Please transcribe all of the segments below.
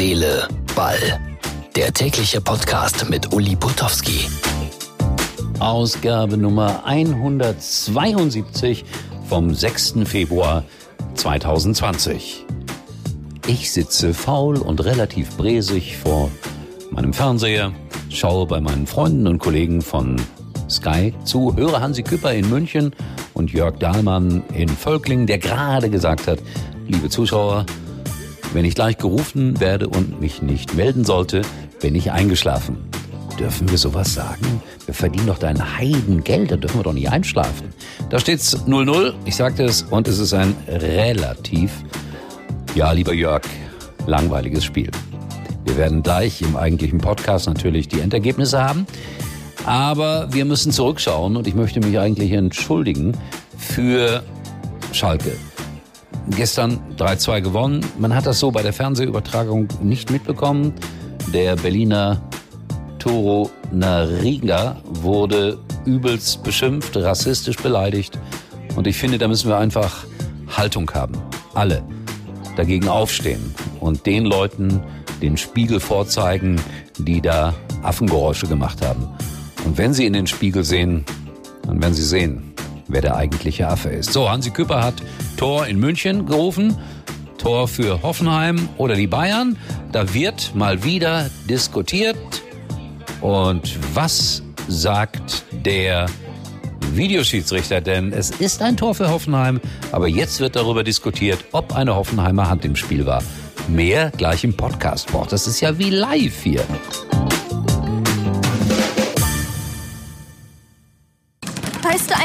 Seele, Ball. Der tägliche Podcast mit Uli Putowski. Ausgabe Nummer 172 vom 6. Februar 2020. Ich sitze faul und relativ bresig vor meinem Fernseher, schaue bei meinen Freunden und Kollegen von Sky zu, höre Hansi Küpper in München und Jörg Dahlmann in Völkling, der gerade gesagt hat, liebe Zuschauer, wenn ich gleich gerufen werde und mich nicht melden sollte, bin ich eingeschlafen. Dürfen wir sowas sagen? Wir verdienen doch dein Heidengeld, da dürfen wir doch nicht einschlafen. Da steht's 0-0, ich sagte es, und es ist ein relativ, ja, lieber Jörg, langweiliges Spiel. Wir werden gleich im eigentlichen Podcast natürlich die Endergebnisse haben. Aber wir müssen zurückschauen und ich möchte mich eigentlich entschuldigen für Schalke. Gestern 3-2 gewonnen. Man hat das so bei der Fernsehübertragung nicht mitbekommen. Der Berliner Toro Nariga wurde übelst beschimpft, rassistisch beleidigt. Und ich finde, da müssen wir einfach Haltung haben. Alle dagegen aufstehen und den Leuten den Spiegel vorzeigen, die da Affengeräusche gemacht haben. Und wenn Sie in den Spiegel sehen, dann werden Sie sehen, wer der eigentliche Affe ist. So, Hansi Küpper hat Tor in München gerufen. Tor für Hoffenheim oder die Bayern. Da wird mal wieder diskutiert. Und was sagt der Videoschiedsrichter? Denn es ist ein Tor für Hoffenheim, aber jetzt wird darüber diskutiert, ob eine Hoffenheimer Hand im Spiel war. Mehr gleich im Podcast. Boah, das ist ja wie live hier.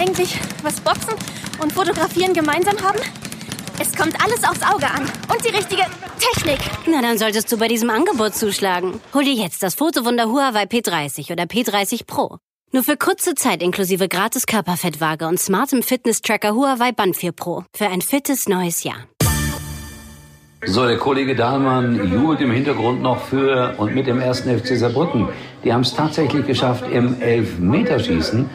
Eigentlich, was Boxen und Fotografieren gemeinsam haben? Es kommt alles aufs Auge an. Und die richtige Technik. Na, dann solltest du bei diesem Angebot zuschlagen. Hol dir jetzt das Fotowunder Huawei P30 oder P30 Pro. Nur für kurze Zeit inklusive gratis Körperfettwaage und smartem Fitness-Tracker Huawei Band 4 Pro. Für ein fittes neues Jahr. So, der Kollege Dahlmann jubelt im Hintergrund noch für und mit dem ersten FC Saarbrücken. Die haben es tatsächlich geschafft, im Elfmeterschießen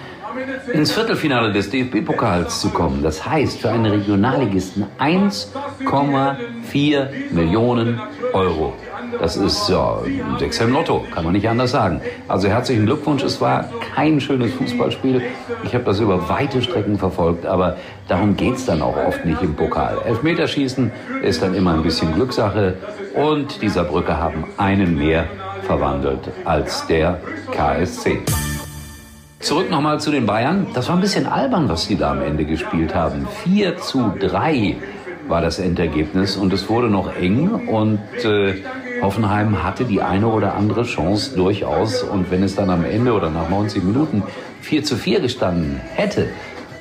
ins Viertelfinale des DFB-Pokals zu kommen. Das heißt für einen Regionalligisten 1,4 Millionen Euro. Das ist ja ein Sechser im Lotto, kann man nicht anders sagen. Also herzlichen Glückwunsch. Es war kein schönes Fußballspiel. Ich habe das über weite Strecken verfolgt, aber darum geht's dann auch oft nicht im Pokal. Elfmeterschießen ist dann immer ein bisschen Glückssache und dieser Brücke haben einen mehr verwandelt als der KSC. Zurück nochmal zu den Bayern. Das war ein bisschen albern, was sie da am Ende gespielt haben. 4 zu 3 war das Endergebnis und es wurde noch eng und äh, Hoffenheim hatte die eine oder andere Chance durchaus und wenn es dann am Ende oder nach 90 Minuten 4 zu 4 gestanden hätte,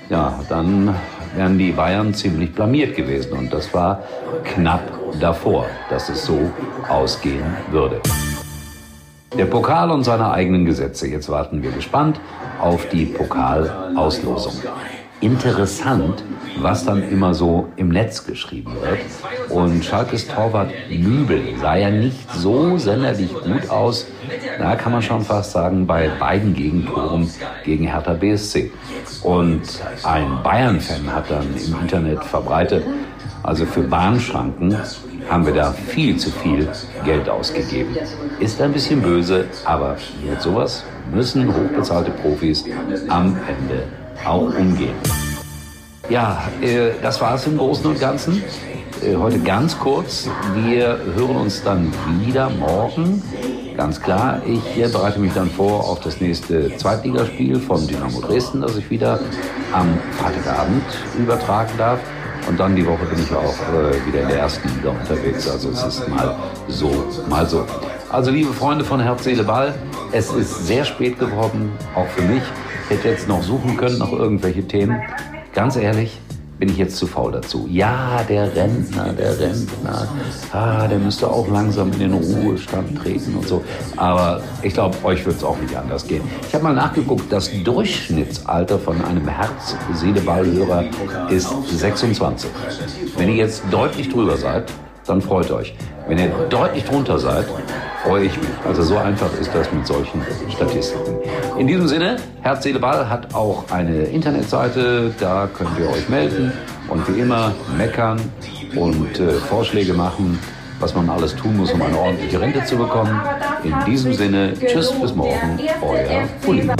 ja, dann wären die Bayern ziemlich blamiert gewesen und das war knapp davor, dass es so ausgehen würde. Der Pokal und seine eigenen Gesetze. Jetzt warten wir gespannt auf die Pokalauslosung. Interessant, was dann immer so im Netz geschrieben wird. Und Schalkes Torwart Nübel sah ja nicht so senderlich gut aus. Da kann man schon fast sagen, bei beiden Gegentoren gegen Hertha BSC. Und ein Bayern-Fan hat dann im Internet verbreitet, also für Bahnschranken haben wir da viel zu viel Geld ausgegeben. Ist ein bisschen böse, aber mit sowas müssen hochbezahlte Profis am Ende auch umgehen. Ja, äh, das war es im Großen und Ganzen. Äh, heute ganz kurz. Wir hören uns dann wieder morgen. Ganz klar, ich bereite mich dann vor auf das nächste Zweitligaspiel von Dynamo Dresden, das ich wieder am Freitagabend übertragen darf. Und dann die Woche bin ich auch äh, wieder in der ersten Liga unterwegs. Also es ist mal so, mal so. Also liebe Freunde von Herz, Seele, Ball, es ist sehr spät geworden, auch für mich. Ich hätte jetzt noch suchen können noch irgendwelche Themen. Ganz ehrlich, bin ich jetzt zu faul dazu. Ja, der Rentner, der Rentner, ah, der müsste auch langsam in den Ruhestand treten und so. Aber ich glaube, euch wird es auch nicht anders gehen. Ich habe mal nachgeguckt, das Durchschnittsalter von einem Herz-Seele-Ball-Hörer ist 26. Wenn ihr jetzt deutlich drüber seid, dann freut euch. Wenn ihr deutlich drunter seid, freue ich mich. Also so einfach ist das mit solchen Statistiken. In diesem Sinne, Herz, Seele, Ball hat auch eine Internetseite, da könnt ihr euch melden und wie immer meckern und äh, Vorschläge machen. was man alles tun muss, um eine ordentliche Rente zu bekommen. In diesem Sinne, tschüss bis morgen, euer Uli.